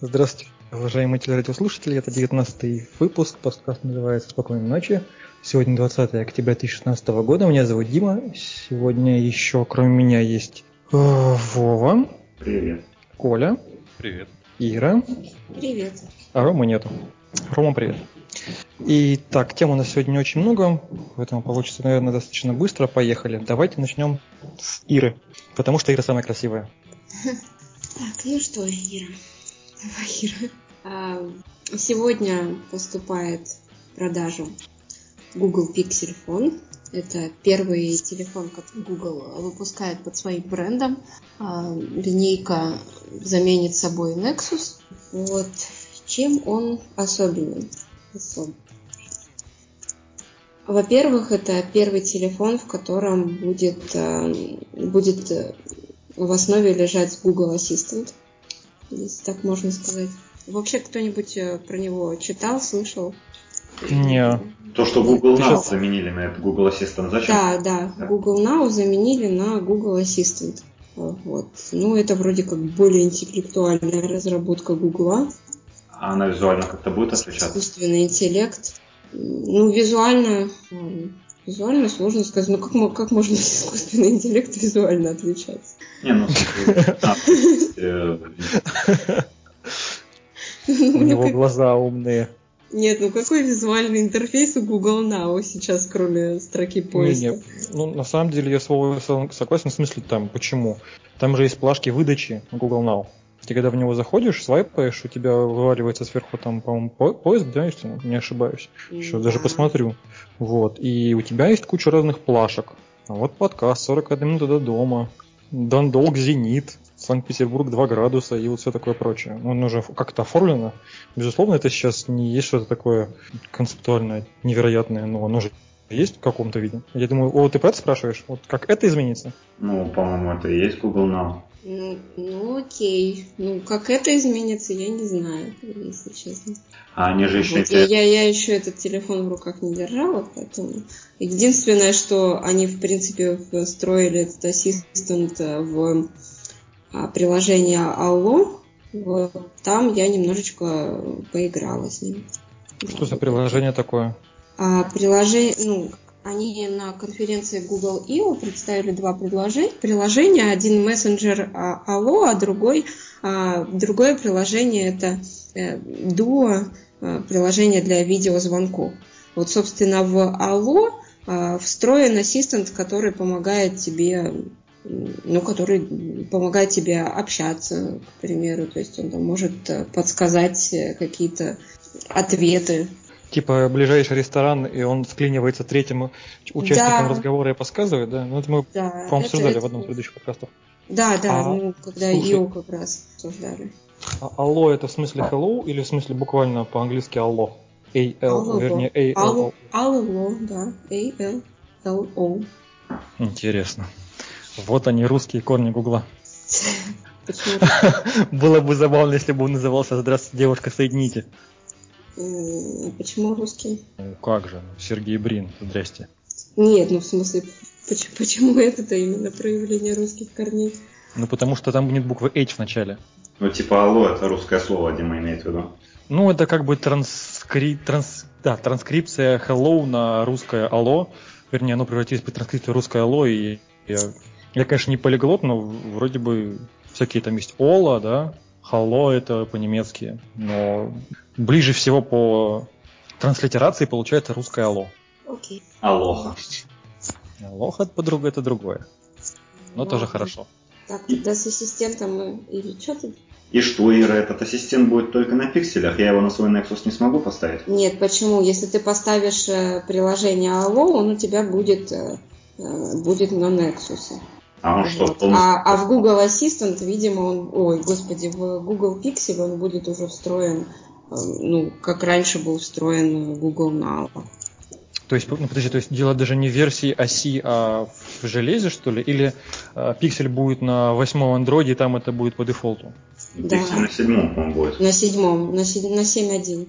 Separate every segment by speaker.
Speaker 1: Здравствуйте, уважаемые телерадиослушатели. Это 19 выпуск. Подкаст называется «Спокойной ночи». Сегодня 20 октября 2016 года. Меня зовут Дима. Сегодня еще, кроме меня, есть э, Вова.
Speaker 2: Привет.
Speaker 1: Коля.
Speaker 3: Привет.
Speaker 1: Ира.
Speaker 4: Привет.
Speaker 1: А Рома нету. Рома, привет. И так, тем у нас сегодня очень много, поэтому получится, наверное, достаточно быстро. Поехали. Давайте начнем с Иры, потому что Ира самая красивая.
Speaker 4: Так, ну что, Ира, Давай, Ира. А, сегодня поступает в продажу Google Pixel Phone. Это первый телефон, который Google выпускает под своим брендом. А, линейка заменит собой Nexus. Вот. Чем он особенный? Особ... Во-первых, это первый телефон, в котором будет, а, будет в основе лежать Google Assistant если так можно сказать. Вообще кто-нибудь э, про него читал, слышал?
Speaker 1: Не.
Speaker 2: То, что Google Now сейчас... заменили на это Google Assistant, зачем?
Speaker 4: Да, да, да, Google Now заменили на Google Assistant. Вот. Ну, это вроде как более интеллектуальная разработка Google.
Speaker 2: А она визуально как-то будет отличаться?
Speaker 4: Искусственный интеллект. Ну, визуально, визуально сложно сказать. Ну, как, как можно искусственный интеллект визуально отличаться?
Speaker 2: Не, ну,
Speaker 1: э, у него глаза умные.
Speaker 4: Нет, ну какой визуальный интерфейс у Google Now сейчас, кроме строки поиска? Не, не.
Speaker 1: Ну, на самом деле, я с вами согласен в смысле там, почему. Там же есть плашки выдачи Google Now. Ты когда в него заходишь, свайпаешь, у тебя вываливается сверху там, по-моему, поиск, да, если не ошибаюсь. Еще да. даже посмотрю. Вот. И у тебя есть куча разных плашек. Вот подкаст, 41 минута до дома. Дандолг Зенит, Санкт-Петербург 2 градуса и вот все такое прочее. Он уже как-то оформлено. Безусловно, это сейчас не есть что-то такое концептуальное, невероятное, но оно же есть в каком-то виде. Я думаю, о, ты про это спрашиваешь? Вот как это изменится?
Speaker 2: Ну, по-моему, это и есть Google Now.
Speaker 4: Ну, ну окей. Ну, как это изменится, я не знаю, если честно.
Speaker 2: А они же еще...
Speaker 4: Вот, я, я, я еще этот телефон в руках не держала, поэтому... Единственное, что они, в принципе, встроили этот ассистент в а, приложение Allo, вот, там я немножечко поиграла с ним.
Speaker 1: Что за приложение такое?
Speaker 4: А, приложение, ну, они на конференции Google I.O. представили два приложения. Один мессенджер Allo, а другой, а, другое приложение это э, Duo, а, приложение для видеозвонков. Вот, собственно, в Allo а, встроен ассистент, который помогает тебе ну, который помогает тебе общаться, к примеру, то есть он там может э, подсказать э, какие-то ответы
Speaker 1: типа ближайший ресторан, и он склинивается третьим участником да. разговора и подсказывает, да? Ну, это мы, да, по-моему, обсуждали это... в одном из предыдущих подкастов.
Speaker 4: Да, да, а, ну, когда ее как раз обсуждали.
Speaker 1: А алло это в смысле hello или в смысле буквально по-английски алло? A-L, вернее, A-L-O.
Speaker 4: Алло, да, A-L-L-O.
Speaker 1: Интересно. Вот они, русские корни Гугла. Было бы забавно, если бы он назывался «Здравствуйте, девушка, соедините».
Speaker 4: Почему русский?
Speaker 1: Ну как же, Сергей Брин, здрасте.
Speaker 4: Нет, ну в смысле, почему, почему это-то именно проявление русских корней?
Speaker 1: Ну потому что там нет буквы H в начале.
Speaker 2: Ну типа алло, это русское слово, Дима имеет в виду.
Speaker 1: Ну это как бы транскри... транс... да, транскрипция hello на русское алло. Вернее, оно превратилось в транскрипцию русское алло, и я, я, конечно, не полиглот, но вроде бы всякие там есть ола, да, Hello это по-немецки, но ближе всего по транслитерации получается русское алло.
Speaker 4: Окей.
Speaker 2: Алоха.
Speaker 1: Алоха это подруга это другое. Но тоже хорошо.
Speaker 4: Так, тогда с ассистентом мы... Или что ты?
Speaker 2: И что, Ира, этот ассистент будет только на пикселях? Я его на свой Nexus не смогу поставить?
Speaker 4: Нет, почему? Если ты поставишь э, приложение Allo, он у тебя будет, э, э, будет на Nexus.
Speaker 2: А он что,
Speaker 4: а, а в Google Assistant, видимо, он, ой, господи, в Google Pixel он будет уже встроен, э, ну, как раньше был встроен Google Now.
Speaker 1: То есть, ну, подожди, то есть дело даже не в версии оси, а в железе, что ли? Или э, пиксель будет на восьмом андроиде, и там это будет по дефолту?
Speaker 4: Да.
Speaker 2: Пиксель на седьмом, по-моему, будет.
Speaker 4: На седьмом, на, седь, на 7.1.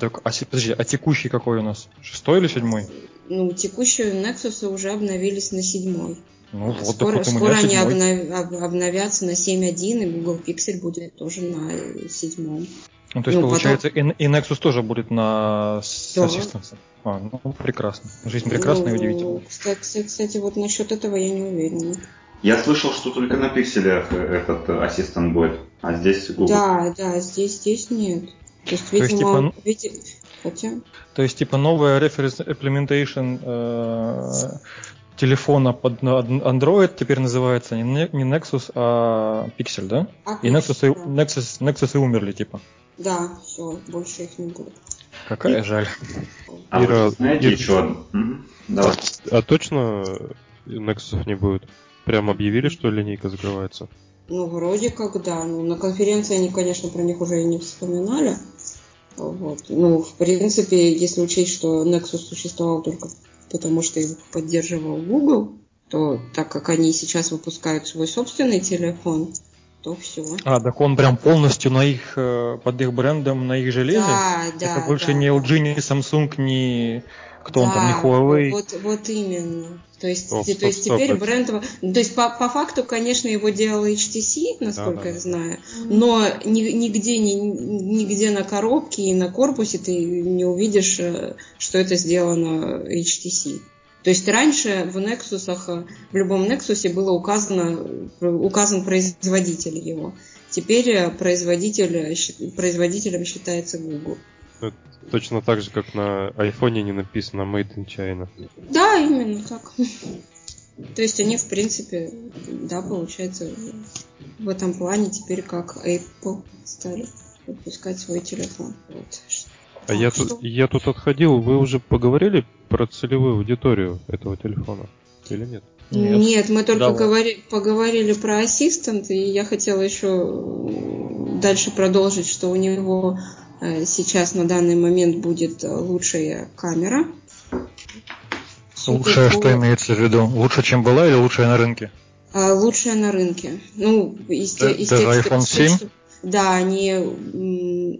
Speaker 1: Так, а, подожди, а текущий какой у нас? Шестой или седьмой?
Speaker 4: Ну, текущие Nexus уже обновились на седьмой.
Speaker 1: Ну, вот,
Speaker 4: скоро скоро они обнов- обновятся на 7.1, и Google Pixel будет тоже на седьмом.
Speaker 1: Ну, то есть,
Speaker 4: ну,
Speaker 1: получается, и, и Nexus тоже будет на
Speaker 4: Да.
Speaker 1: Assistance. А, ну, прекрасно. Жизнь прекрасна и
Speaker 4: Ну,
Speaker 1: удивительна.
Speaker 4: Кстати, кстати, вот насчет этого я не уверена.
Speaker 2: Я слышал, что только на пикселях э, этот э, ассистент будет, а здесь Google.
Speaker 4: Да, да, здесь, здесь нет. То есть,
Speaker 1: То есть,
Speaker 4: видимо,
Speaker 1: типа,
Speaker 4: види- хотя...
Speaker 1: То есть, типа, новая reference implementation э, телефона под Android теперь называется не, Nexus, а Pixel, да?
Speaker 4: А,
Speaker 1: И Nexus, и,
Speaker 4: да.
Speaker 1: Nexus, Nexus и умерли, типа.
Speaker 4: Да, все, больше их не будет.
Speaker 1: Какая жаль.
Speaker 2: А вы
Speaker 3: Ира,
Speaker 2: знаете
Speaker 3: Ир-
Speaker 2: еще одну? Мгм. Давай.
Speaker 3: А точно Nexus не будет? Прям объявили, что линейка закрывается?
Speaker 4: Ну, вроде как, да. Ну, на конференции они, конечно, про них уже и не вспоминали. Вот. Ну, в принципе, если учесть, что Nexus существовал только потому, что его поддерживал Google, то так как они сейчас выпускают свой собственный телефон, то все.
Speaker 1: А, так он прям полностью на их, э, под их брендом, на их железе?
Speaker 4: Да, да.
Speaker 1: Это больше
Speaker 4: да.
Speaker 1: не LG, не Samsung, не кто он там, не
Speaker 4: Да,
Speaker 1: Huawei.
Speaker 4: Вот, вот именно. То есть,
Speaker 3: Стоп, стоп,
Speaker 4: то есть
Speaker 3: стоп,
Speaker 4: теперь
Speaker 3: это-
Speaker 4: бренд... То есть по, по факту, конечно, его делал HTC, насколько
Speaker 3: Да, да,
Speaker 4: я
Speaker 3: да.
Speaker 4: знаю, но ни- нигде, ни- нигде на коробке и на корпусе ты не увидишь, э, что это сделано HTC. То есть раньше в Nexus, в любом Nexus было указано, э, указан производитель его. Теперь э, производитель, э, производителем считается Google.
Speaker 3: Точно так же, как на айфоне не написано Made in China.
Speaker 4: Да, именно так. То есть они, в принципе, да, получается, в этом плане теперь как Apple стали выпускать свой телефон. Вот.
Speaker 3: А я
Speaker 4: что-
Speaker 3: тут, я тут отходил, вы уже поговорили про целевую аудиторию этого телефона? Или нет?
Speaker 4: Нет, мы только
Speaker 1: Давай.
Speaker 4: говори- поговорили про ассистент, и я хотела еще м, дальше продолжить, что у него э, сейчас на данный момент будет э, лучшая камера.
Speaker 1: Лучшее, что имеется в виду? Лучше, чем была или лучшее на рынке?
Speaker 4: А, лучшая на рынке. Ну, из, те-
Speaker 1: Да-
Speaker 4: из
Speaker 1: даже
Speaker 4: тех,
Speaker 1: iPhone
Speaker 4: что-
Speaker 1: 7?
Speaker 4: что- Да, они э,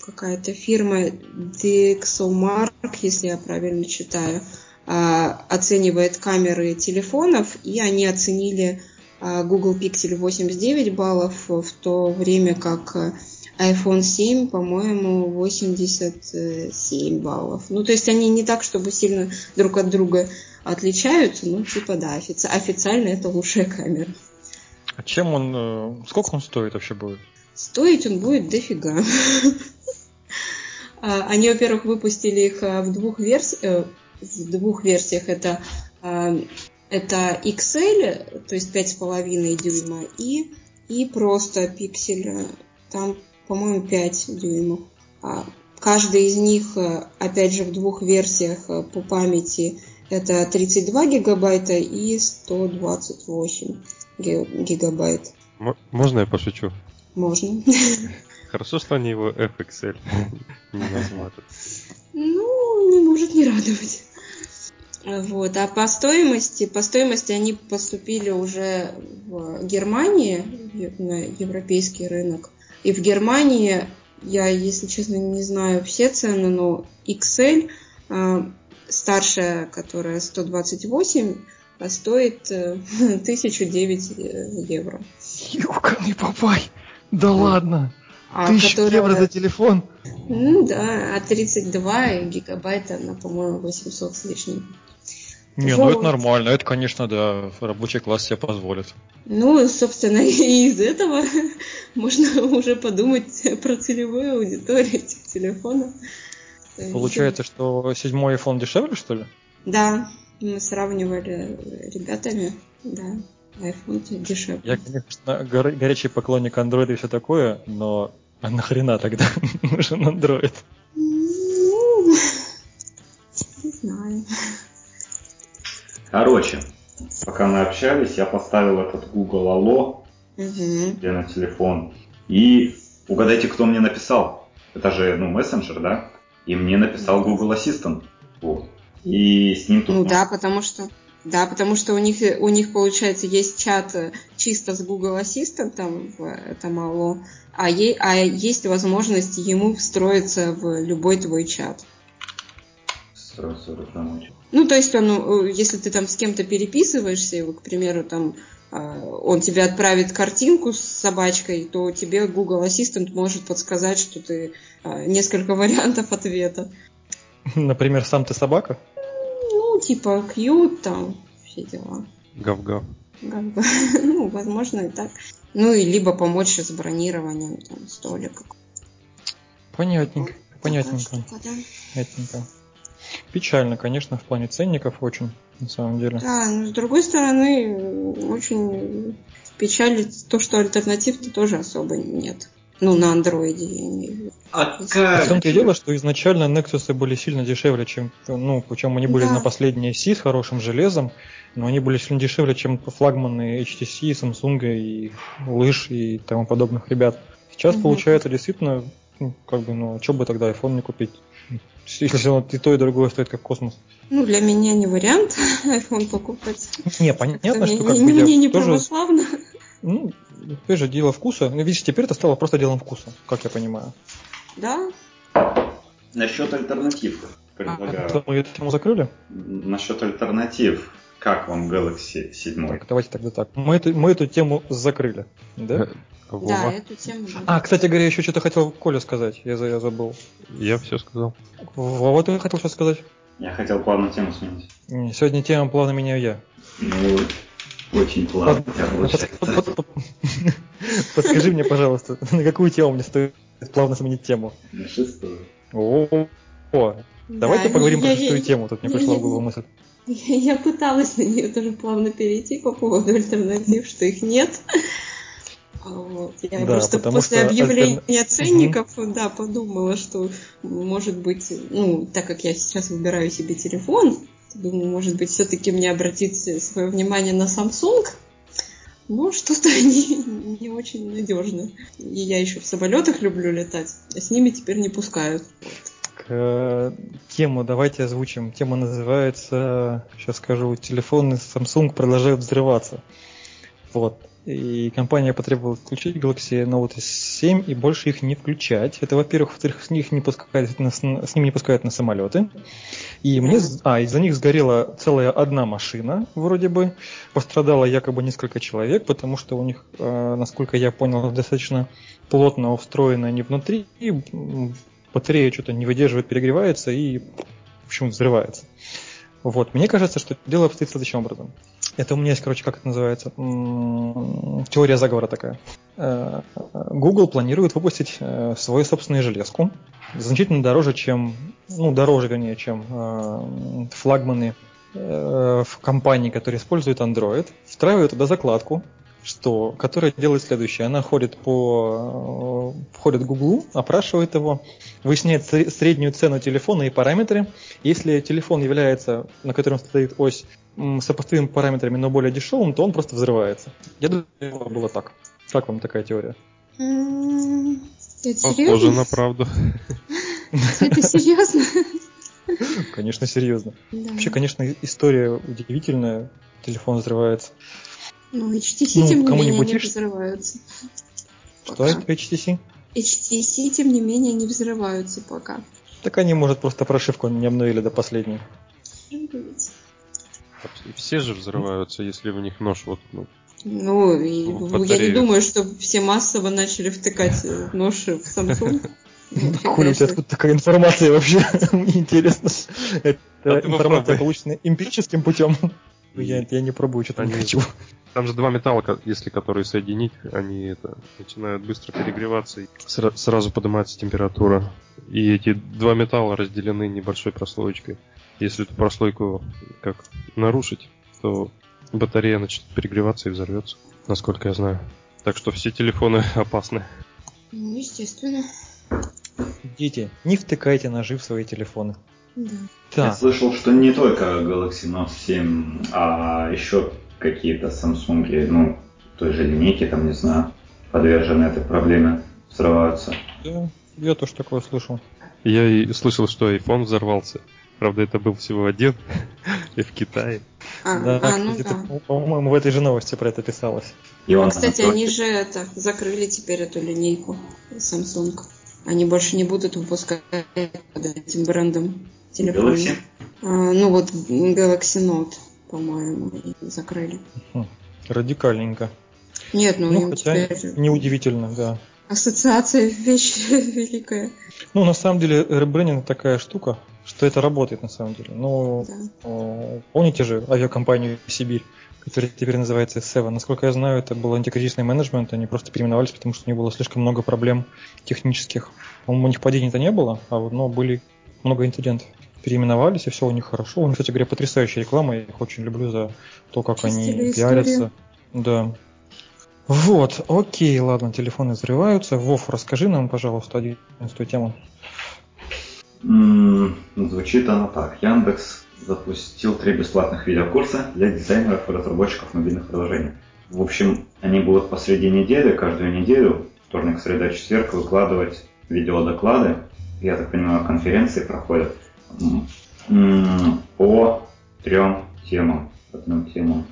Speaker 4: какая-то фирма DxOMark, если я правильно читаю, а, оценивает камеры телефонов, и они оценили а, Google Pixel 89 баллов, в то время как iPhone 7, по-моему, 87 баллов. Ну, то есть они не так, чтобы сильно друг от друга отличаются, ну, типа, да, офици- официально это лучшая камера.
Speaker 1: А чем он, э, сколько он стоит вообще будет?
Speaker 4: Стоить он будет дофига. А, Они, во-первых, выпустили их а, в двух версиях. В двух версиях это, а, это XL, то есть 5,5 дюйма, и, и просто пиксель, там, по-моему, 5 дюймов. Каждый из них, а, опять же, в двух версиях а, по памяти это 32 гигабайта и 128 ги- гигабайт.
Speaker 3: Можно я пошучу?
Speaker 4: Можно.
Speaker 3: Хорошо, что они его FXL не назвали.
Speaker 4: Ну, не может не радовать. Вот. А по стоимости, по стоимости они поступили уже в Германии, на европейский рынок. И в Германии, я, если честно, не знаю все цены, но XL, а, старшая, которая 128, а стоит э, 1009 евро.
Speaker 1: Ёкарный папай! Да ладно!
Speaker 4: А
Speaker 1: Тысяча
Speaker 4: которая-
Speaker 1: евро за телефон!
Speaker 4: Ну да, а 32 гигабайта, она, по-моему, 800 с лишним.
Speaker 1: Не, ну
Speaker 4: Вот.
Speaker 1: это нормально, это, конечно, да, рабочий класс себе позволит.
Speaker 4: Ну, собственно, и из этого можно уже подумать про целевую аудиторию этих телефонов.
Speaker 1: Получается, что седьмой iPhone дешевле, что ли?
Speaker 4: Да, мы сравнивали ребятами, да, iPhone дешевле.
Speaker 1: Я, конечно, гор- горячий поклонник Android и все такое, но а нахрена тогда нужен Android?
Speaker 4: Ну, не знаю.
Speaker 2: Короче, пока мы общались, я поставил этот Google Allo
Speaker 4: Мгм.
Speaker 2: себе на телефон. И угадайте, кто мне написал. Это же, ну, мессенджер, да? И мне написал Google Assistant. Вот. И с ним тут...
Speaker 4: Ну да, потому что да, потому что у них у них получается есть чат э, чисто с Google Ассистентом в этом Allo, а, е- а есть возможность ему встроиться в любой твой чат. Ну, то есть он, э, если ты там с кем-то переписываешься, и, к примеру, там а, он тебе отправит картинку с собачкой, то тебе Google Assistant может подсказать, что ты несколько вариантов ответа.
Speaker 1: Например, сам ты собака?
Speaker 4: Ну, типа кьют, там, все дела.
Speaker 3: Гав-гав.
Speaker 4: Гав-гав. Ну, возможно, и так. Ну, и либо помочь с бронированием там, столика.
Speaker 1: Понятненько, понятненько.
Speaker 4: Такая штука, да.
Speaker 1: Понятненько. Печально, конечно, в плане ценников очень, на самом деле.
Speaker 4: Да, но с другой стороны, очень печалит то, что альтернатив-то тоже особо нет. Ну, на андроиде, я имею в виду.
Speaker 2: А
Speaker 1: В том-то и дело, что изначально Nexus были сильно дешевле, чем, ну, причем они были
Speaker 4: Да.
Speaker 1: на последней оси с хорошим железом, но они были сильно дешевле, чем флагманы HTC, Samsung и лыж и тому подобных ребят. Сейчас
Speaker 4: Мгм.
Speaker 1: получается действительно, ну, как бы, ну, что бы тогда iPhone не купить? Если он и то, и другое стоит как космос.
Speaker 4: Ну, для меня не вариант iPhone покупать.
Speaker 1: Не, понятно, что как бы
Speaker 4: мне не
Speaker 1: тоже
Speaker 4: православно.
Speaker 1: Ну, опять же, дело вкуса. Ну, Видишь, теперь это стало просто делом вкуса, как я понимаю.
Speaker 4: Да,
Speaker 2: Насчет альтернатив
Speaker 1: А,
Speaker 2: предлагаю.
Speaker 1: что, мы эту тему закрыли?
Speaker 2: Насчет альтернатив. Как вам Galaxy 7?
Speaker 1: Так, давайте тогда так. Мы эту, мы эту тему закрыли. Да?
Speaker 3: Э,
Speaker 4: да,
Speaker 3: Вова,
Speaker 4: эту тему. да.
Speaker 1: А, кстати говоря, еще что-то хотел Коля сказать. Я, я забыл.
Speaker 3: я все сказал.
Speaker 1: Вова, ты хотел что сказать?
Speaker 2: Я хотел плавно тему сменить.
Speaker 1: Сегодня тема плавно меняю я.
Speaker 2: Ну, очень плавно
Speaker 1: Подскажи мне, пожалуйста, на какую тему мне стоит плавно сменить тему?
Speaker 2: На шестую.
Speaker 1: О, давайте
Speaker 4: Да,
Speaker 1: поговорим про шестую тему. Тут мне пришла в голову мысль.
Speaker 4: Я пыталась на нее тоже плавно перейти по поводу альтернатив, что их нет. А Вот. Я
Speaker 1: Да,
Speaker 4: просто после
Speaker 1: что
Speaker 4: объявления
Speaker 1: альтерна-
Speaker 4: ценников, да, подумала, что может быть, ну, так как я сейчас выбираю себе телефон, думаю, может быть, все-таки мне обратить свое внимание на Samsung. Но что-то они не очень надежны. И я еще в самолетах люблю летать, а с ними теперь не пускают.
Speaker 1: К, тему давайте озвучим. Тема называется, сейчас скажу, телефоны Samsung продолжают взрываться. Вот. И компания потребовала включить Galaxy Note 7 и больше их не включать. Это, во-первых, во-вторых, с них не пускают на, с ними не пускают на самолеты. И мне, а, из-за них сгорела целая одна машина, вроде бы. Пострадало якобы несколько человек, потому что у них, э, насколько я понял, достаточно плотно устроены они внутри. И, батарея что-то не выдерживает, перегревается и, в общем, взрывается. Вот. Мне кажется, что дело обстоит следующим образом. Это у меня есть, короче, как это называется, теория заговора такая. Э, Google планирует выпустить э, свою собственную железку, значительно дороже, чем, ну, дороже, вернее, чем э, флагманы в компании, которые используют Android, встраивают туда закладку, что, которая делает следующее. Она ходит по э, входит к Google, опрашивает его, выясняет сре- среднюю цену телефона и параметры. Если телефон является, на котором стоит ось, м, сопоставимым параметрами, но более дешевым, то он просто взрывается. Я думаю, это было так. Как вам такая теория?
Speaker 3: Похоже на правду.
Speaker 4: Это серьезно?
Speaker 1: Конечно, серьезно.
Speaker 4: Да.
Speaker 1: Вообще, конечно, история удивительная. Телефон взрывается.
Speaker 4: Ну, HTC,
Speaker 1: Ну,
Speaker 4: тем не менее, не взрываются.
Speaker 1: Что
Speaker 4: Пока.
Speaker 1: это HTC?
Speaker 4: HTC, тем не менее, не взрываются пока.
Speaker 1: Так они, может, просто прошивку не обновили до последней.
Speaker 3: Все же взрываются, если в них нож воткнут.
Speaker 4: Ну, и
Speaker 3: В
Speaker 4: я не думаю, что все массово начали втыкать э, нож в Samsung. Ну,
Speaker 1: Коля, у тебя откуда такая информация вообще? Мне интересно. Это информация получена эмпирическим путем. Я, я не пробую, что-то не
Speaker 3: Они-
Speaker 1: хочу.
Speaker 3: Там же два металла, если которые соединить, они это начинают быстро перегреваться и сра- сразу поднимается температура. И эти два металла разделены небольшой прослоечкой. Если эту прослойку как нарушить, то батарея начнет перегреваться и взорвется, насколько я знаю. Так что все телефоны опасны.
Speaker 4: Ну, естественно.
Speaker 1: Дети, не втыкайте ножи в свои телефоны.
Speaker 4: Да.
Speaker 2: Я слышал, что не только Galaxy Note 7, а еще какие-то Samsung, ну, той же линейки, там, не знаю, подвержены этой проблеме, взрываются.
Speaker 1: да, я тоже такое слышал.
Speaker 3: Я и слышал, что iPhone взорвался. Правда, это был всего один, и в Китае.
Speaker 4: А,
Speaker 1: Да,
Speaker 4: а, ну да.
Speaker 1: по-моему, в этой же новости про это писалось.
Speaker 2: И он,
Speaker 4: Кстати, они же это закрыли теперь эту линейку Samsung. Они больше не будут выпускать под этим брендом. Телефоне.
Speaker 2: Galaxy?
Speaker 4: А, ну вот Galaxy Note, по-моему, закрыли.
Speaker 1: Хм, Радикальненько.
Speaker 4: Нет, ну,
Speaker 1: Ну, хотя
Speaker 4: теперь
Speaker 1: неудивительно, да.
Speaker 4: ассоциация вещь великая.
Speaker 1: Ну, на самом деле, ребрендинг такая штука, что это работает на самом деле. Но
Speaker 4: Да.
Speaker 1: помните же авиакомпанию «Сибирь», которая теперь называется Seven? Насколько я знаю, это был антикризисный менеджмент, они просто переименовались, потому что у них было слишком много проблем технических. У них падений-то не было, а вот, но были много инцидентов. Переименовались, и все у них хорошо. У них, кстати говоря, потрясающая реклама, я их очень люблю за то, как они
Speaker 4: Чистили
Speaker 1: пиарятся.
Speaker 4: историю.
Speaker 1: Да. Вот, окей, ладно, телефоны взрываются. Вов, расскажи нам, пожалуйста, одиннадцатую тему.
Speaker 2: М, Звучит оно так. Яндекс запустил три бесплатных видеокурса для дизайнеров и разработчиков мобильных приложений. В общем, они будут посреди недели, каждую неделю, вторник, среда, четверг, выкладывать видеодоклады. Я так понимаю, конференции проходят по трем темам. Трем темам.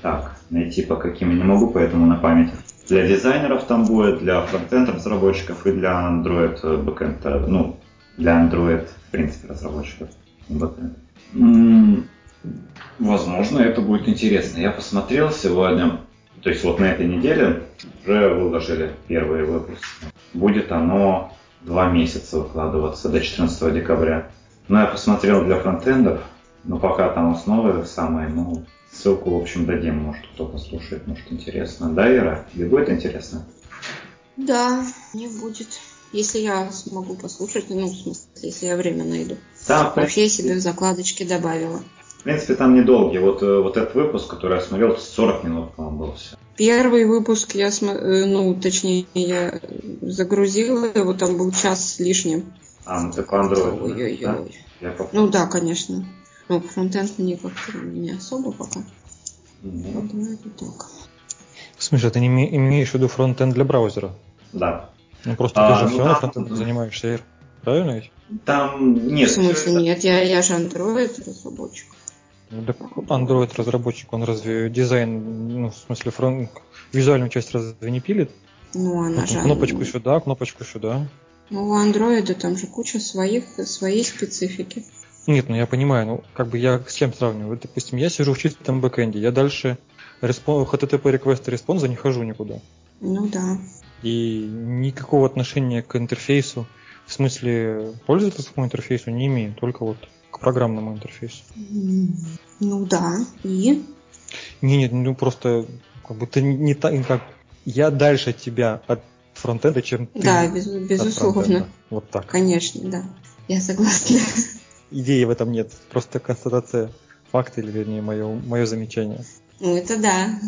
Speaker 2: Так, найти по каким не могу, поэтому на память. Для дизайнеров там будет, для фронтенд разработчиков и для Android э, бэкэнд, э, ну, для Android, в принципе, разработчиков. бэкэнд. Возможно, это будет интересно. Я посмотрел сегодня, то есть вот на этой неделе уже выложили первые выпуски. Будет оно два месяца выкладываться до 14 декабря. Но я посмотрел для фронтендов, но пока там основы самые, ну, ссылку, в общем, дадим, может кто послушает, может интересно. Да, Ира? Тебе будет интересно?
Speaker 4: Да, не будет. Если я смогу послушать, ну, в смысле, если я время найду.
Speaker 2: Там, в
Speaker 4: Вообще я себе в закладочки добавила.
Speaker 2: В принципе, там недолгий. Вот, э, вот этот выпуск, который я смотрел, 40 минут, по-моему, был все.
Speaker 4: Первый выпуск я, смо- э, ну, точнее, я загрузила, его там был час с лишним.
Speaker 2: А, ну ты по Android. да?
Speaker 4: Ой-ой-ой.
Speaker 2: Я по-
Speaker 4: Ну да, конечно. Ну, фронтенд мне как-то не особо пока.
Speaker 2: Мгм.
Speaker 4: Думаю, это так.
Speaker 1: В смысле, ты не име- имеешь в виду фронтенд для браузера?
Speaker 2: Да.
Speaker 1: Ну просто
Speaker 2: А,
Speaker 1: ты же
Speaker 2: ну
Speaker 1: все равно
Speaker 2: да.
Speaker 1: фронтендом занимаешься, Ир. Правильно ведь?
Speaker 2: Там нет.
Speaker 4: в смысле, нет, я, я же Android разработчик.
Speaker 1: Ну, Android разработчик, он разве дизайн, ну, в смысле, фронт, визуальную часть разве не пилит?
Speaker 4: Ну, она
Speaker 1: Вот
Speaker 4: же...
Speaker 1: кнопочку сюда, кнопочку сюда.
Speaker 4: Ну, у андроида там же куча своих, своей специфики.
Speaker 1: Нет, ну я понимаю, ну как бы я с чем сравниваю? Допустим, я сижу в чистом бэкэнде, я дальше respon- HTTP request и response а не хожу никуда.
Speaker 4: Ну да.
Speaker 1: И никакого отношения к интерфейсу, в смысле пользовательскому интерфейсу не имею, только вот программному интерфейсу.
Speaker 4: Ну да. И?
Speaker 1: Не, нет, ну просто как бы ты не так, как я дальше тебя от фронтенда, чем ты
Speaker 4: Да, без- безусловно.
Speaker 1: Вот так.
Speaker 4: Конечно, да. Я согласна.
Speaker 1: Идеи в этом нет, просто констатация факта, или вернее мое, мое замечание.
Speaker 4: Ну, это да.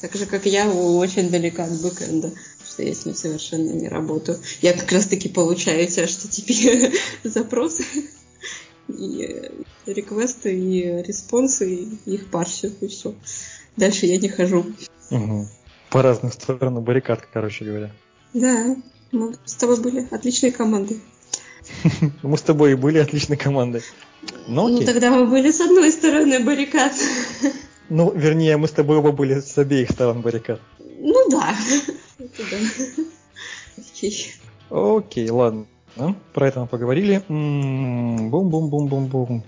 Speaker 4: Так же, как я очень далека от бэкэнда, что я с ним совершенно не работаю. Я как раз-таки получаю эти HTTP запросы, и реквесты, и респонсы, и их парсю, и все. Дальше я не хожу.
Speaker 1: Угу. По разным сторонам баррикад, короче говоря.
Speaker 4: Да, мы с тобой были отличной командой.
Speaker 1: Мы с тобой и были отличной командой. Ну,
Speaker 4: Ну,
Speaker 1: окей.
Speaker 4: тогда мы были с одной стороны баррикад.
Speaker 1: Ну, вернее, мы с тобой оба были с обеих сторон баррикад.
Speaker 4: Ну да. Это да. Окей.
Speaker 1: Окей, ладно. Ну, Про это мы поговорили. М, Бум-бум-бум-бум-бум.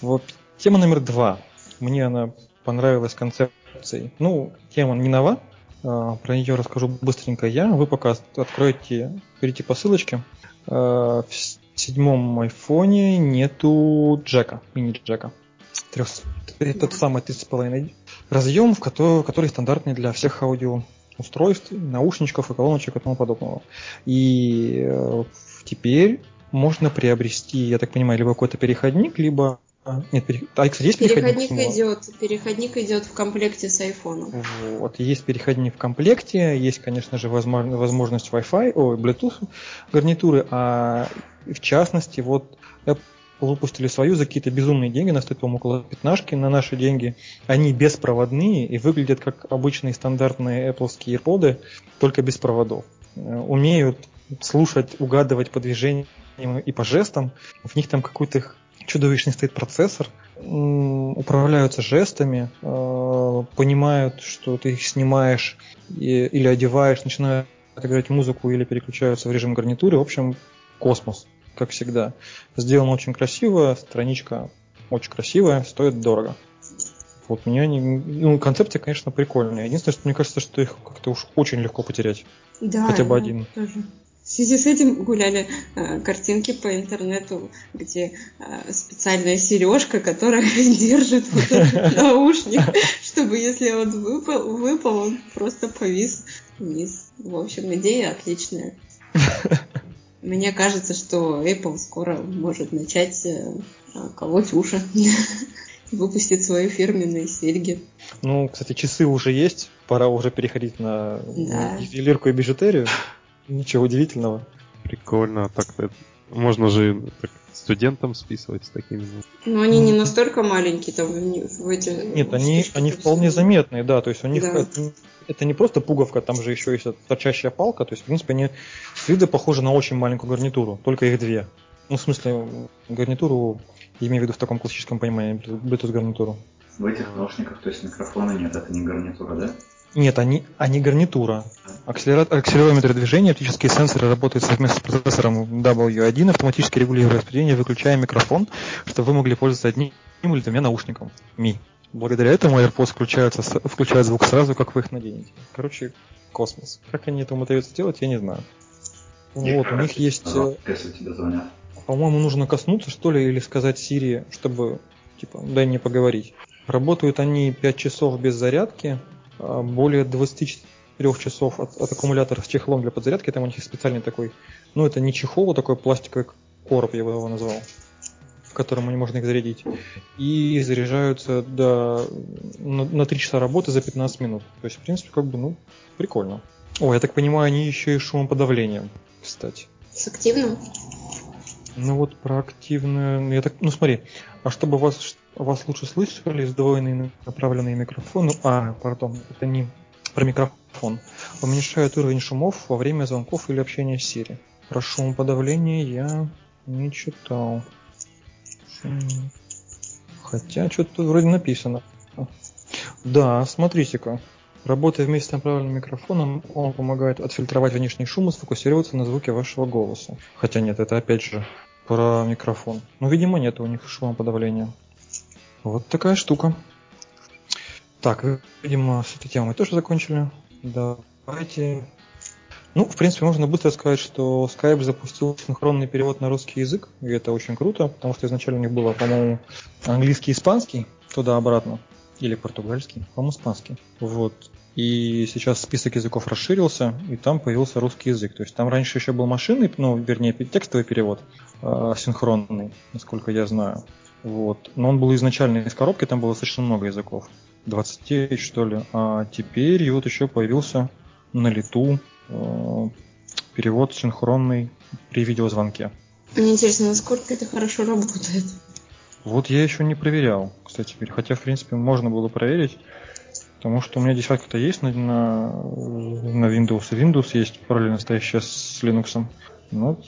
Speaker 1: Вот тема номер два. Мне она понравилась концепцией. Ну, тема не нова. А, Про нее расскажу быстренько я. Вы пока откроете, перейти по ссылочке. А, В седьмом айфоне нету джека, мини-джека. Трех, тот самый 3,5 разъем, в который, который стандартный для всех аудио устройств, наушничков и колоночек и тому подобного. И э, теперь можно приобрести, я так понимаю, либо какой-то переходник, либо... а, Нет, пере- а, кстати, есть переходник?
Speaker 4: Переходник идет, переходник идет в комплекте с айфоном.
Speaker 1: Вот, есть переходник в комплекте, есть, конечно же, возможно- возможность Wi-Fi, о, Bluetooth гарнитуры, а в частности, вот Apple выпустили свою за какие-то безумные деньги, она стоит, по-моему, около пятнашки на наши деньги. Они беспроводные и выглядят как обычные стандартные Apple AirPods, только без проводов. Э, Умеют слушать, угадывать по движениям и по жестам. В них там какой-то чудовищный стоит процессор. Управляются жестами, э, понимают, что ты их снимаешь или одеваешь, начинают играть музыку или переключаются в режим гарнитуры. В общем, космос. Как всегда. Сделано очень красиво, страничка очень красивая, стоит дорого. Вот меня не... Ну, концепция, конечно, прикольная. Единственное, что мне кажется, что их как-то уж очень легко потерять.
Speaker 4: Да,
Speaker 1: Хотя бы один.
Speaker 4: Тоже. В связи с этим гуляли э, картинки по интернету, где э, специальная сережка, которая держит вот этот наушник, чтобы если он выпал, выпал, он просто повис вниз. В общем, идея отличная. Мне кажется, что Apple скоро может начать э, колоть уши, выпустить свои фирменные серьги.
Speaker 1: Ну, кстати, часы уже есть, пора уже переходить на
Speaker 4: Да.
Speaker 1: ювелирку и бижутерию. Ничего удивительного.
Speaker 3: Прикольно, а так это- можно же так, студентам списывать с такими. ну,
Speaker 4: Но они не настолько маленькие, там в, эти...
Speaker 1: Нет, они, они вполне заметные, да, то есть у них
Speaker 4: Да.
Speaker 1: Это, не просто пуговка, там же еще есть торчащая палка, то есть, в принципе, они с виду похожи на очень маленькую гарнитуру, только их две. Ну, в смысле, гарнитуру, я имею в виду в таком классическом понимании, Bluetooth гарнитуру.
Speaker 2: В этих наушниках, то есть микрофона нет, это не гарнитура, да?
Speaker 1: Нет, они, они гарнитура. Акселера- Акселерометр движения, оптические сенсоры работают совместно с процессором W1, автоматически регулируя распределение, выключая микрофон, чтобы вы могли пользоваться одним или двумя наушниками. Благодаря этому AirPods включаются, включают звук сразу, как вы их наденете. Короче, космос. Как они это умудряются делать, я не знаю. Вот, у них есть, э, по-моему, нужно коснуться, что ли, или сказать Siri, чтобы, типа, дай мне поговорить. Работают они 5 часов без зарядки, а, более 24 часов от, от аккумулятора с чехлом для подзарядки, там у них есть специальный такой, ну это не чехол, а такой пластиковый короб, я бы его назвал, в котором они можно их зарядить. И заряжаются до, на, на 3 часа работы за 15 минут. То есть, в принципе, как бы, ну, прикольно. О, я так понимаю, они еще и шумоподавлением, кстати.
Speaker 4: С активным?
Speaker 1: Ну вот про активную, я так, ну смотри, а чтобы вас, вас лучше слышали, сдвоенные направленные микрофоны, а, пардон, это не про микрофон, уменьшают уровень шумов во время звонков или общения с Siri. Про шумоподавление я не читал. Хотя что-то вроде написано. Да, смотрите-ка. Работая вместе с направленным микрофоном, он помогает отфильтровать внешний шум и сфокусироваться на звуке вашего голоса. Хотя нет, это опять же про микрофон. Ну, видимо, нет у них шумоподавления. Вот такая штука. Так, видимо, с этой темой мы тоже закончили. Давайте... Ну, в принципе, можно быстро сказать, что Skype запустил синхронный перевод на русский язык, и это очень круто, потому что изначально у них было, по-моему, английский и испанский, туда-обратно, или португальский, по-моему, испанский. Вот. И сейчас список языков расширился, и там появился русский язык. То есть там раньше еще был машинный, ну, вернее, текстовый перевод, э, синхронный, насколько я знаю. Вот. Но он был изначально из коробки, там было достаточно много языков. 29, что ли. А теперь и вот еще появился на лету перевод синхронный при видеозвонке.
Speaker 4: Мне интересно, насколько это хорошо работает.
Speaker 1: Вот я еще не проверял, кстати, говоря. хотя, в принципе, можно было проверить, потому что у меня десятка-то есть на, на, на Windows, Windows есть параллельно стоящая с Linux, но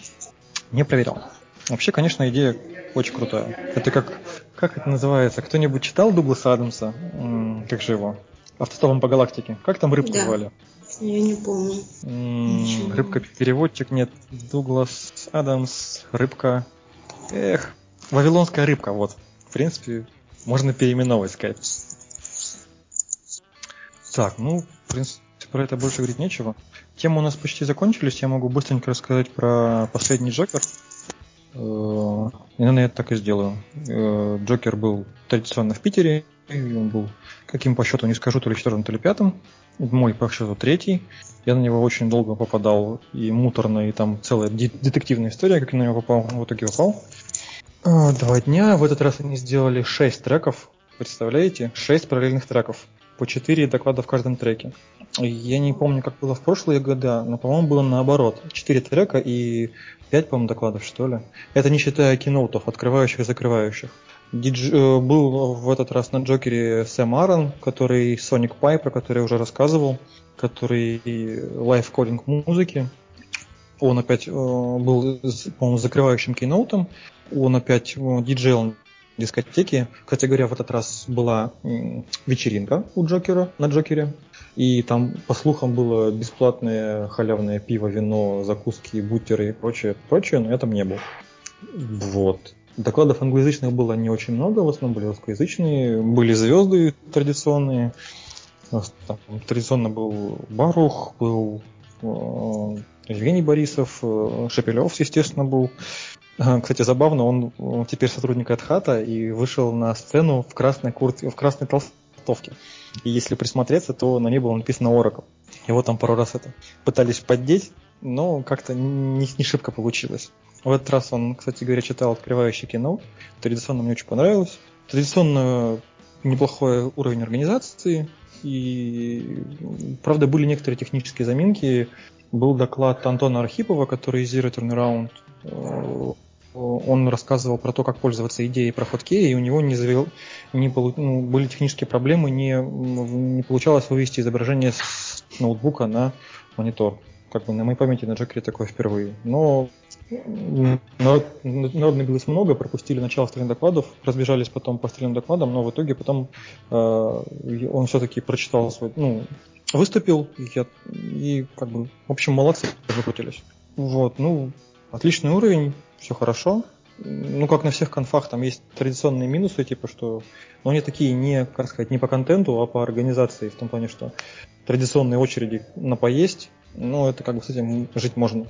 Speaker 1: не проверял. Вообще, конечно, идея очень крутая. Это как, как это называется? Кто-нибудь читал Дугласа Адамса? М, Как же его? Автостопом по галактике. Как там рыбку
Speaker 4: Да.
Speaker 1: звали?
Speaker 4: Я не помню.
Speaker 1: Рыбка-переводчик, нет. Дуглас Адамс, рыбка. Эх, Вавилонская рыбка, вот. В принципе, можно переименовывать скайп. Так, ну, в принципе, про это больше говорить нечего. Темы у нас почти закончились, я могу быстренько рассказать про последний Джокер. Э, И, наверное, я так и сделаю. Э, Джокер был традиционно в Питере, и он был, каким по счету не скажу, то ли четвертым, то ли пятым. Мой по счету третий. Я на него очень долго попадал, и муторно, и там целая де- детективная история, как я на него попал, в итоге попал. А, Два дня, в этот раз они сделали 6 треков, представляете? 6 параллельных треков, по 4 доклада в каждом треке. Я не помню, как было в прошлые года, но, по-моему, было наоборот. 4 трека и 5, по-моему, докладов, что ли. Это не считая киноутов, открывающих и закрывающих. Дидж- э, был в этот раз на Джокере Сэм Аарон, который Sonic Pie, про который я уже рассказывал, который лайфкодинг музыки. Он опять э, был, по-моему, закрывающим киноутом. Он опять э, диджейл дискотеки. Кстати говоря, в этот раз была вечеринка у Джокера на Джокере. И там, по слухам, было бесплатное халявное пиво, вино, закуски, бутеры и прочее, прочее, но я там не был. Вот. Докладов англоязычных было не очень много, в основном были русскоязычные. Были звезды традиционные. Там, традиционно был Барух, был э, Евгений Борисов, э, Шепелев, естественно, был. Кстати, забавно, он, теперь сотрудник Адхата и вышел на сцену в красной куртке, в красной толстовке. И если присмотреться, то на ней было написано Oracle. Его там пару раз это пытались поддеть, но как-то не, не шибко получилось. В этот раз он, кстати говоря, читал открывающее кино. Традиционно мне очень понравилось. Традиционно неплохой уровень организации. И, правда, были некоторые технические заминки. Был доклад Антона Архипова, который из Zero Turnaround. Э, он рассказывал про то, как пользоваться идеей про хоткей, и у него не завел, не полу, ну, были технические проблемы, не, не получалось вывести изображение с ноутбука на монитор. Как бы на моей памяти на Джекере такое впервые. Но народ, народ набилось много, пропустили начало остальных докладов, разбежались потом по остальным докладам, но в итоге потом э, он все-таки прочитал свой, ну, выступил, и, я, и как бы, в общем, молодцы, выкрутились. Вот, ну, отличный уровень, все хорошо. Ну, как на всех конфах, там есть традиционные минусы, типа, что... Но они такие не, как сказать, не по контенту, а по организации, в том плане, что традиционные очереди на поесть, ну, это как бы с этим жить можно.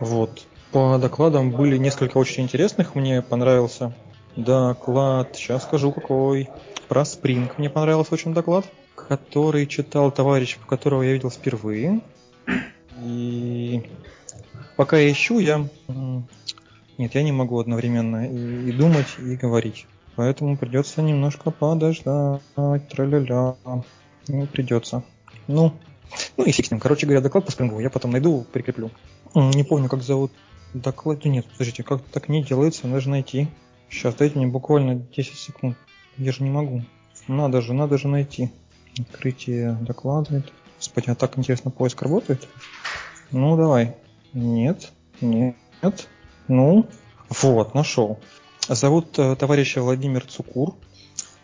Speaker 1: Вот. По докладам были несколько очень интересных. Мне понравился доклад, сейчас скажу какой, про Spring. Мне понравился очень доклад, который читал товарищ, которого я видел впервые. И пока я ищу, я... Нет, я не могу одновременно и, и думать, и говорить. Поэтому придется немножко подождать. Тра-ля-ля. Ну, придется. Ну, ну и фиг с ним. Короче говоря, доклад по спрингу я потом найду, прикреплю. Не помню, как зовут доклад. Нет, подождите, как так не делается, надо же найти. Сейчас, дайте мне буквально 10 секунд. Я же не могу. Надо же, надо же найти. Открытие доклада. Господи, а так интересно поиск работает? Ну, давай. Нет, нет, ну, вот, нашел. Зовут э, товарища Владимир Цукур.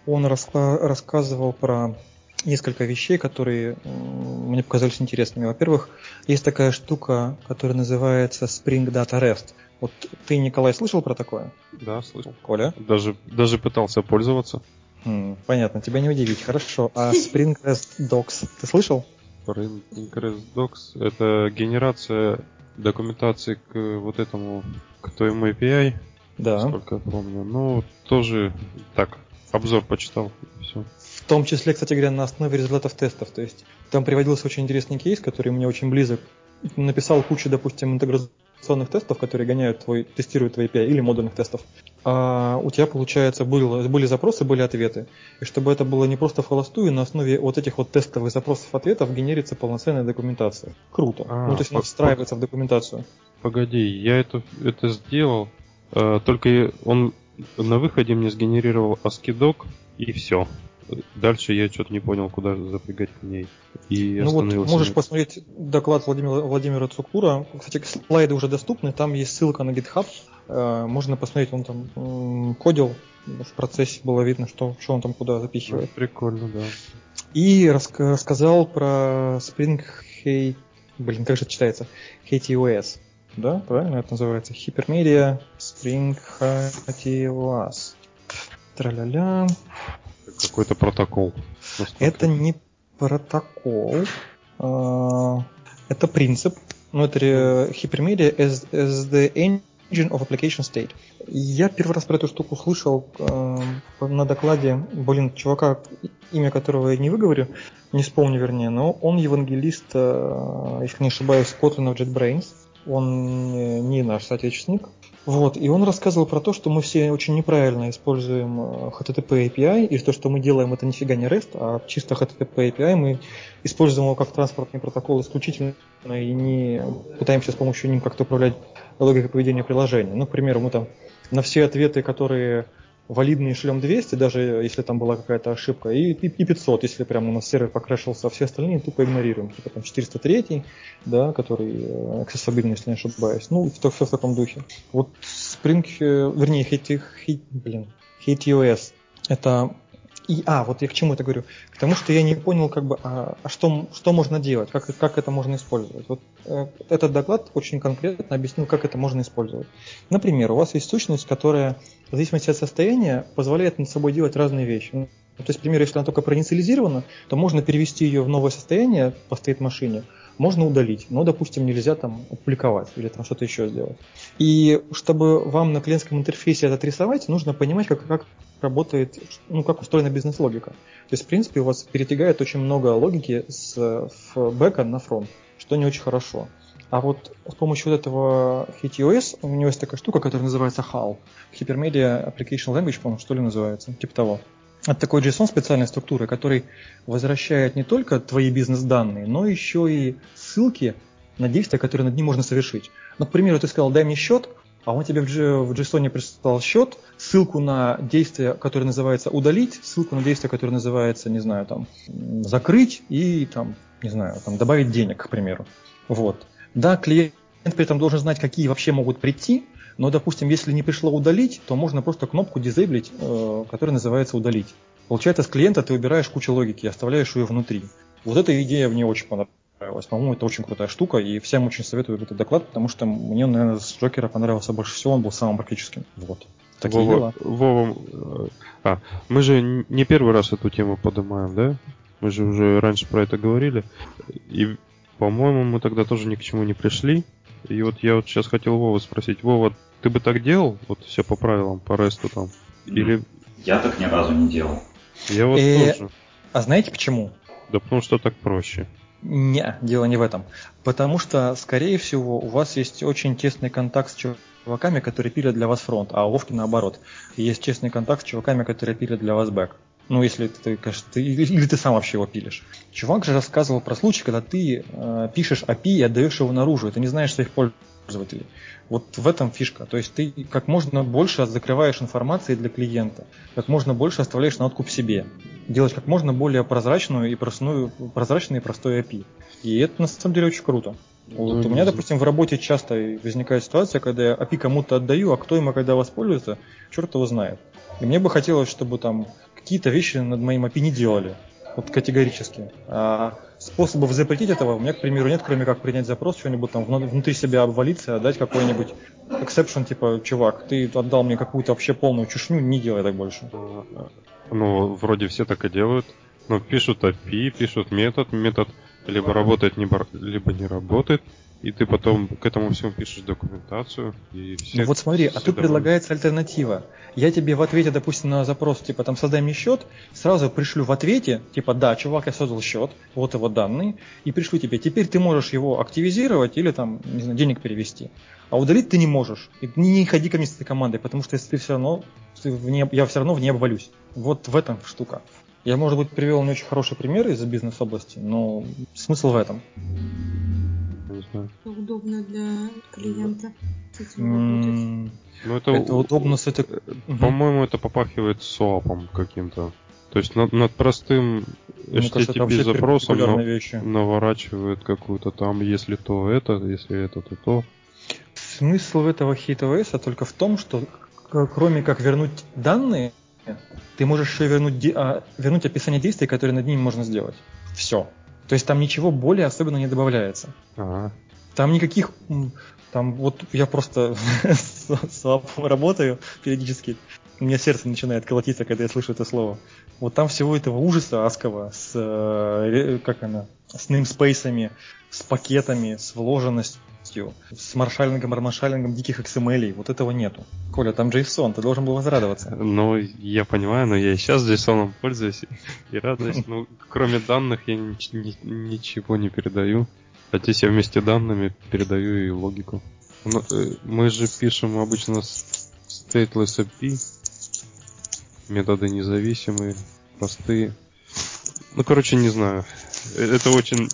Speaker 1: Он раска- рассказывал про несколько вещей, которые мне показались интересными. Во-первых, есть такая штука, которая называется Spring Data REST. Вот ты, Николай, слышал про такое?
Speaker 3: Да, слышал.
Speaker 1: Коля?
Speaker 3: Даже, даже пытался пользоваться.
Speaker 1: Хм, понятно, тебя не удивить. Хорошо. А Spring REST Docs ты слышал?
Speaker 3: Spring REST Docs это генерация документации к вот этому, к твоему API.
Speaker 1: Да.
Speaker 3: Сколько я помню. Ну, тоже так, обзор почитал. Все.
Speaker 1: В том числе, кстати говоря, на основе результатов тестов. То есть там приводился очень интересный кейс, который мне очень близок. Написал кучу, допустим, интеграционных тестов, которые гоняют твой, тестируют твой API или модульных тестов. А у тебя, получается, было, были запросы, были ответы. И чтобы это было не просто в холостую, на основе вот этих вот тестовых запросов ответов генерится полноценная документация. Круто. А, ну, то есть она встраивается в документацию.
Speaker 3: Погоди, я это, это сделал, э, только он на выходе мне сгенерировал ASCII и все. Дальше я что-то не понял, куда запрягать к ней. И
Speaker 1: ну вот можешь посмотреть доклад Владимира, Владимира Цукура. Кстати, слайды уже доступны, там есть ссылка на GitHub. Э, можно посмотреть, он там кодил, в процессе было видно, что, что он там куда запихивает.
Speaker 3: Ну, прикольно, да.
Speaker 1: И раска- рассказал про Spring Hate... Блин, как же это читается? HTOS. Да, правильно это называется? Hypermedia Spring HTOS. Тра-ля-ля.
Speaker 3: Какой-то протокол.
Speaker 1: Это не протокол. А, это принцип. Ну, это Hypermedia as, as the Engine of Application State. Я первый раз про эту штуку слышал э, на докладе, блин, чувака, имя которого я не выговорю, не вспомню вернее, но он евангелист, э, если не ошибаюсь, Kotlin of JetBrains. Он не наш соотечественник. Вот, и он рассказывал про то, что мы все очень неправильно используем HTTP э, API, и то, что мы делаем, это нифига не REST, а чисто HTTP API, мы используем его как транспортный протокол исключительно и не пытаемся с помощью ним как-то управлять логикой поведения приложения. Ну, к примеру, мы там на все ответы, которые валидные шлем 200, даже если там была какая-то ошибка, и, и, и 500, если прямо у нас сервер покрашился, а все остальные тупо игнорируем. Типа там 403, да, который э, accessibility, если не ошибаюсь. Ну, все, все в таком духе. Вот Spring, э, вернее, Hate, Hate, блин, HateOS, это И, а, вот я к чему это говорю? К тому, что я не понял, как бы, а, а что, что можно делать, как, как это можно использовать. Вот э, этот доклад очень конкретно объяснил, как это можно использовать. Например, у вас есть сущность, которая в зависимости от состояния позволяет над собой делать разные вещи. Ну, то есть, например, если она только проинициализирована, то можно перевести ее в новое состояние по стейт-машине, можно удалить, но, допустим, нельзя там опубликовать или там что-то еще сделать. И чтобы вам на клиентском интерфейсе это отрисовать, нужно понимать, как, как работает, ну, как устроена бизнес-логика. То есть, в принципе, у вас перетягает очень много логики с бэка на фронт, что не очень хорошо. А вот с помощью вот этого HTOS у него есть такая штука, которая называется HAL. Hypermedia Application Language, по-моему, что ли называется, типа того. Это такой JSON специальной структуры, который возвращает не только твои бизнес-данные, но еще и ссылки на действия, которые над ним можно совершить. Ну, к примеру, ты сказал, дай мне счет, а он тебе в, в JSON прислал счет, ссылку на действие, которое называется удалить, ссылку на действие, которое называется, не знаю, там, закрыть и там, не знаю, там, добавить денег, к примеру. Вот. Да, клиент при этом должен знать, какие вообще могут прийти, но, допустим, если не пришло удалить, то можно просто кнопку дизейблить, э, которая называется удалить. Получается, с клиента ты убираешь кучу логики, оставляешь ее внутри. Вот эта идея мне очень понравилась. По-моему, это очень крутая штука, и всем очень советую этот доклад, потому что мне, наверное, с Джокера понравился больше всего, он был самым практическим. Вот.
Speaker 3: Такие Вова, дела. Вова, э, а, мы же не первый раз эту тему поднимаем, да? Мы же уже раньше про это говорили. И по-моему, мы тогда тоже ни к чему не пришли. И вот я вот сейчас хотел Вова спросить. Вова, ты бы так делал? Вот все по правилам, по ресту там? Или...
Speaker 2: Я так ни разу не делал.
Speaker 3: Я вот э, тоже.
Speaker 1: А знаете почему?
Speaker 3: Да потому что так проще.
Speaker 1: Не, дело не в этом. Потому что, скорее всего, у вас есть очень тесный контакт с чуваками, которые пилят для вас фронт, а у Вовки наоборот. Есть тесный контакт с чуваками, которые пилят для вас бэк. Ну, если ты, конечно, ты, или, ты сам вообще его пилишь. Чувак же рассказывал про случай, когда ты э, пишешь API и отдаешь его наружу, и ты не знаешь своих пользователей. Вот в этом фишка. То есть ты как можно больше закрываешь информации для клиента, как можно больше оставляешь на откуп себе. Делать как можно более прозрачную и простую, прозрачный и простой API. И это на самом деле очень круто. Вот у меня, допустим, в работе часто возникает ситуация, когда я API кому-то отдаю, а кто ему когда воспользуется, черт его знает. И мне бы хотелось, чтобы там какие-то вещи над моим API не делали. Вот категорически. А способов запретить этого у меня, к примеру, нет, кроме как принять запрос, что-нибудь там внутри себя обвалиться, отдать какой-нибудь exception, типа, чувак, ты отдал мне какую-то вообще полную чушню, не делай так больше.
Speaker 3: Ну, вроде все так и делают. Ну, пишут API, пишут метод, метод либо работает, либо не работает и ты потом к этому всему пишешь документацию. И все,
Speaker 1: ну вот смотри, а тут предлагается альтернатива. Я тебе в ответе, допустим, на запрос, типа, там, создай мне счет, сразу пришлю в ответе, типа, да, чувак, я создал счет, вот его данные, и пришлю тебе. Теперь ты можешь его активизировать или там, не знаю, денег перевести. А удалить ты не можешь. И не, не ходи ко мне с этой командой, потому что если ты все равно, ты в не, я все равно в ней обвалюсь. Вот в этом штука. Я, может быть, привел не очень хороший пример из бизнес-области, но смысл в этом
Speaker 4: знаю. Удобно для клиента с этим
Speaker 3: Ну, это, это удобно с этой... По-моему, это попахивает СОАПом каким-то. То есть над, над простым HTTP запросом на, наворачивают какую-то там, если то это, если это, то то.
Speaker 1: Смысл этого HitOS только в том, что кроме как вернуть данные, ты можешь еще вернуть, а, вернуть описание действий, которые над ними можно сделать. Все. То есть там ничего более особенно не добавляется. Ага. Там никаких... Там вот я просто с работаю периодически. У меня сердце начинает колотиться, когда я слышу это слово. Вот там всего этого ужаса аского с, э, как она, с неймспейсами, с пакетами, с вложенностью, с маршалингом, маршалингом диких XML. Вот этого нету. Коля, там JSON, ты должен был возрадоваться.
Speaker 3: Ну, я понимаю, но я и сейчас JSON пользуюсь и радуюсь. Ну, кроме данных я ничего не передаю. А здесь я вместе данными передаю и логику. Ну, э, мы же пишем обычно stateless API, методы независимые, простые. Ну, короче, не знаю. Это очень...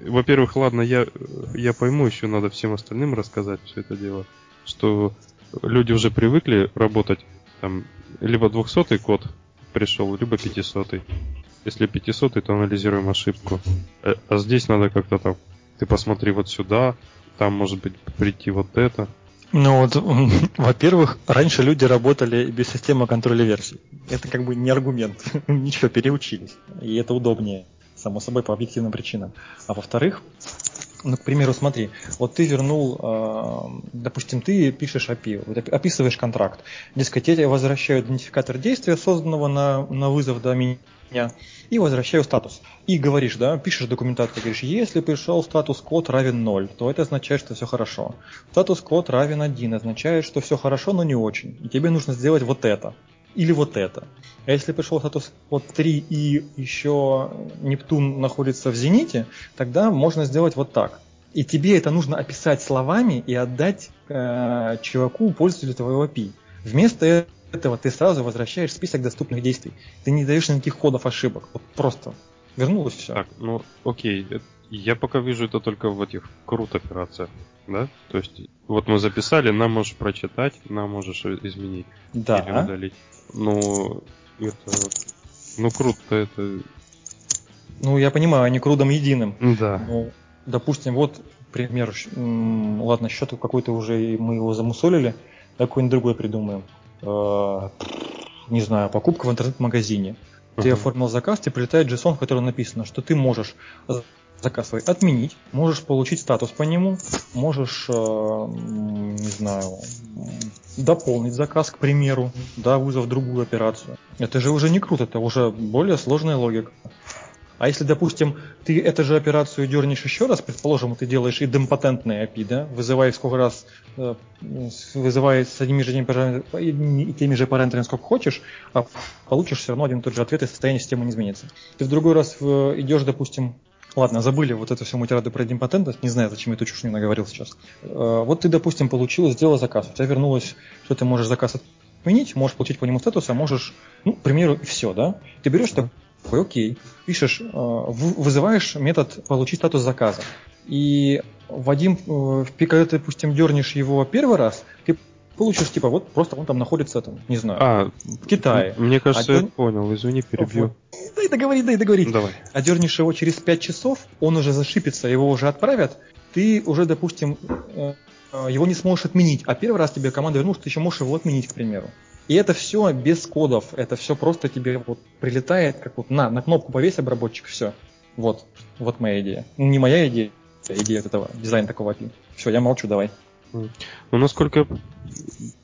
Speaker 3: Во-первых, ладно, я, я пойму, еще надо всем остальным рассказать все это дело, что люди уже привыкли работать там либо 200 код пришел, либо 500. Если 500, то анализируем ошибку. А, а здесь надо как-то там ты посмотри вот сюда, там может быть прийти вот это.
Speaker 1: Ну вот, во-первых, раньше люди работали без системы контроля версий. Это как бы не аргумент. Ничего, переучились. И это удобнее, само собой, по объективным причинам. А во-вторых, ну, к примеру, смотри, вот ты вернул, э, допустим, ты пишешь API, описываешь контракт. Дескать, я тебе возвращаю идентификатор действия, созданного на, на вызов до меня, и возвращаю статус. И говоришь, да, пишешь документацию, говоришь, если пришел статус код равен 0, то это означает, что все хорошо. Статус код равен 1 означает, что все хорошо, но не очень. И тебе нужно сделать вот это. Или вот это. А если пришел статус код 3 и еще Нептун находится в зените, тогда можно сделать вот так. И тебе это нужно описать словами и отдать э, чуваку, пользователю твоего API. Вместо этого ты сразу возвращаешь список доступных действий. Ты не даешь никаких ходов ошибок. Вот просто вернулось все.
Speaker 3: Так, ну окей. Я пока вижу это только в этих крут операциях. Да? То есть, вот мы записали, нам можешь прочитать, нам можешь изменить.
Speaker 1: Да.
Speaker 3: Или удалить. Ну, это... Ну, круто это...
Speaker 1: Ну, я понимаю, они крудом единым.
Speaker 3: Да.
Speaker 1: Ну, допустим, вот пример, ладно, счет какой-то уже мы его замусолили, какой-нибудь другой придумаем. Э, не знаю, покупка в интернет-магазине. Ты uh-huh. оформил заказ, тебе прилетает JSON, в котором написано, что ты можешь заказ свой отменить, можешь получить статус по нему, можешь, э, не знаю, дополнить заказ, к примеру, да, вызвав другую операцию. Это же уже не круто, это уже более сложная логика. А если, допустим, ты эту же операцию дернешь еще раз, предположим, ты делаешь идемпотентный API, да, вызывая сколько раз, э, вызывая с одними же и теми же параметрами, сколько хочешь, а получишь все равно один и тот же ответ, и состояние системы не изменится. Ты в другой раз идешь, допустим, Ладно, забыли вот эту всю мутираду про идемпотентность, не знаю, зачем я эту чушь не наговорил сейчас. Э, вот ты, допустим, получил, сделал заказ, у тебя вернулось, что ты можешь заказ отменить, можешь получить по нему статус, а можешь, ну, к примеру, все, да? Ты берешь такой такой, окей, пишешь, э, вызываешь метод получить статус заказа. И Вадим, э, когда ты, допустим, дернешь его первый раз, ты получишь, типа, вот просто он там находится, там, не знаю,
Speaker 3: а,
Speaker 1: в Китае.
Speaker 3: Мне кажется, а я понял, извини, перебью. Вот.
Speaker 1: Дай договорить, дай договорить.
Speaker 3: Давай.
Speaker 1: А дернешь его через 5 часов, он уже зашипится, его уже отправят, ты уже, допустим, э, его не сможешь отменить. А первый раз тебе команда вернулась, ты еще можешь его отменить, к примеру. И это все без кодов, это все просто тебе вот прилетает, как вот на, на кнопку повесь обработчик, все. Вот, вот моя идея. Ну, не моя идея, а идея этого, дизайн такого API. Все, я молчу, давай.
Speaker 3: Ну, насколько,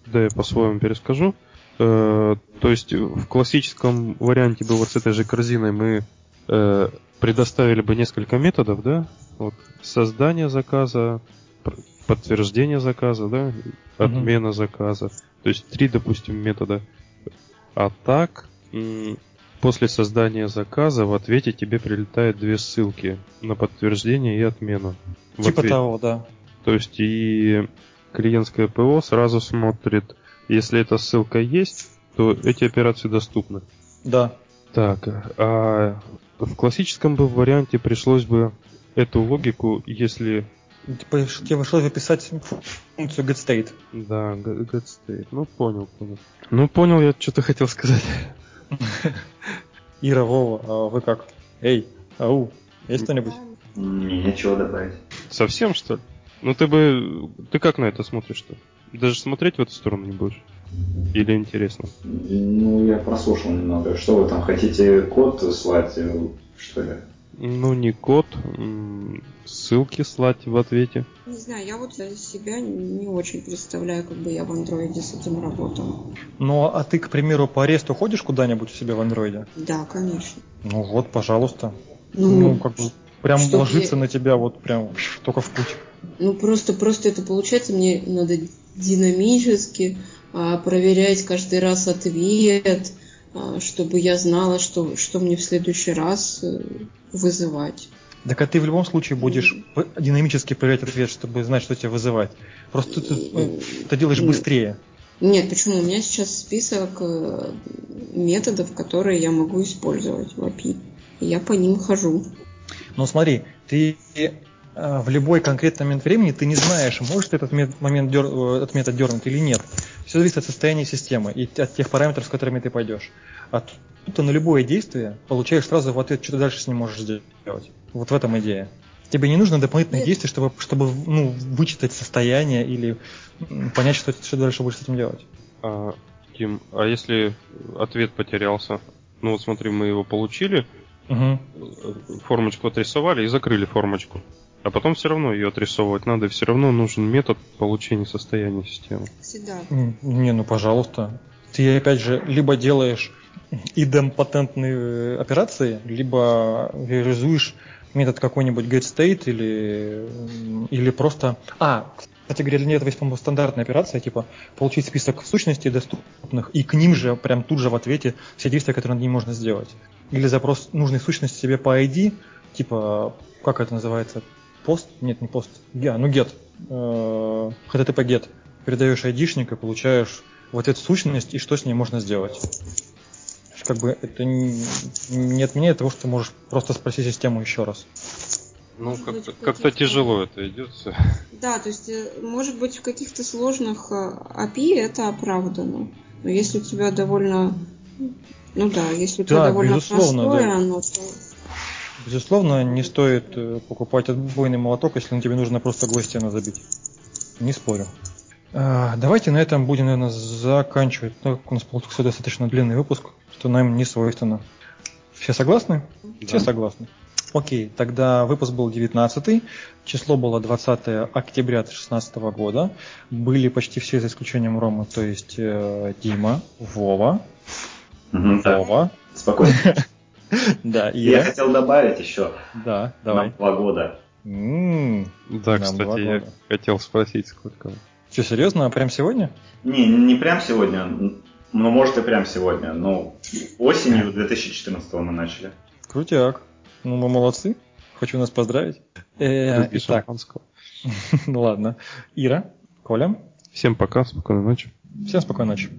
Speaker 3: да, я по-своему перескажу. Э, то есть в классическом варианте бы вот с этой же корзиной мы э, предоставили бы несколько методов, да? Вот создание заказа, подтверждение заказа, да, отмена угу. заказа. То есть три, допустим, метода. А так, после создания заказа в ответе тебе прилетают две ссылки на подтверждение и отмену.
Speaker 1: Типа того, да.
Speaker 3: То есть и клиентское ПО сразу смотрит, если эта ссылка есть, то эти операции доступны.
Speaker 1: Да.
Speaker 3: Так, а в классическом бы варианте пришлось бы эту логику, если
Speaker 1: Типа, тебе пришлось записать функцию getState.
Speaker 3: Да, getState. Ну, понял, понял. Ну, понял я, что ты хотел сказать.
Speaker 1: Ира, Вова, а вы как? Эй, ау, есть кто-нибудь?
Speaker 2: Не, нечего добавить.
Speaker 3: Совсем, что ли? Ну, ты бы... Ты как на это смотришь-то? Даже смотреть в эту сторону не будешь? Или интересно?
Speaker 2: Ну, я прослушал немного. Что вы там хотите код слать, что ли?
Speaker 3: Ну, не код, ссылки слать в ответе.
Speaker 4: Не знаю, я вот себя не очень представляю, как бы я в андроиде с этим работал.
Speaker 1: Ну, а ты, к примеру, по аресту ходишь куда-нибудь у себя в андроиде?
Speaker 4: Да, конечно.
Speaker 1: Ну вот, пожалуйста. Ну, ну как бы прям ложится я... на тебя вот прям только в путь.
Speaker 4: Ну, просто, просто это получается, мне надо динамически а, проверять каждый раз ответ, а, чтобы я знала, что, что мне в следующий раз э, вызывать.
Speaker 1: Так а ты в любом случае будешь динамически проверять ответ, чтобы знать, что тебя вызывать. Просто ты это делаешь быстрее.
Speaker 4: Нет, почему? У меня сейчас список э, методов, которые я могу использовать в API. Я по ним хожу.
Speaker 1: Ну смотри, ты в любой конкретный момент времени ты не знаешь, может этот момент дер, э, этот метод дернуть или нет. Все зависит от состояния системы и от тех параметров, с которыми ты пойдешь. А тут ты на любое действие получаешь сразу в ответ, что ты дальше с ним можешь сделать. Вот в этом идея. Тебе не нужно дополнительных действий, чтобы, чтобы ну, вычитать состояние или понять, что, что дальше будешь с этим делать.
Speaker 3: А, Тим, а если ответ потерялся? Ну вот смотри, мы его получили, угу. формочку отрисовали и закрыли формочку. А потом все равно ее отрисовывать надо, и все равно нужен метод получения состояния системы.
Speaker 4: Всегда.
Speaker 1: Не, ну пожалуйста. Ты опять же либо делаешь идемпатентные операции, либо реализуешь метод какой-нибудь getState или, или просто... А, кстати говоря, для этого есть, по-моему, стандартная операция, типа получить список сущностей доступных, и к ним же, прям тут же в ответе все действия, которые над ним можно сделать. Или запрос нужной сущности себе по ID, типа, как это называется, пост? Нет, не пост, я, ну get, э, HTTP get. Передаешь айдишник и получаешь в ответ сущность и что с ней можно сделать как бы это не, не отменяет того, что ты можешь просто спросить систему еще раз.
Speaker 3: Ну, как-то, как-то тяжело это идет все.
Speaker 4: Да, то есть, э, может быть, в каких-то сложных API э, это оправдано. Но если у тебя довольно... Ну да, если у тебя
Speaker 1: да,
Speaker 4: довольно простое
Speaker 1: да.
Speaker 4: оно, то...
Speaker 1: Безусловно, не стоит э, покупать отбойный молоток, если на тебе нужно просто гвоздяно забить. Не спорю. А, давайте на этом будем, наверное, заканчивать. Так как у нас получился достаточно длинный выпуск, что нам не свойственно. Все согласны? Да. Все согласны. Окей, тогда выпуск был 19 число было 20 октября 2016 года. Были почти все за исключением Ромы, то есть э, Дима, Вова,
Speaker 2: угу,
Speaker 1: Вова.
Speaker 2: Спокойно.
Speaker 1: Да,
Speaker 2: я хотел добавить еще.
Speaker 1: Да, давай.
Speaker 2: два года.
Speaker 3: Да, кстати, я хотел спросить, сколько.
Speaker 1: Что, серьезно? А прям сегодня?
Speaker 2: Не, не прям сегодня. Ну, может и прям сегодня. Но осенью 2014 мы начали.
Speaker 1: Крутяк. Ну, мы молодцы. Хочу нас поздравить.
Speaker 3: Э, итак.
Speaker 1: ну ладно. Ира, Коля.
Speaker 3: Всем пока, спокойной ночи.
Speaker 1: Всем спокойной ночи.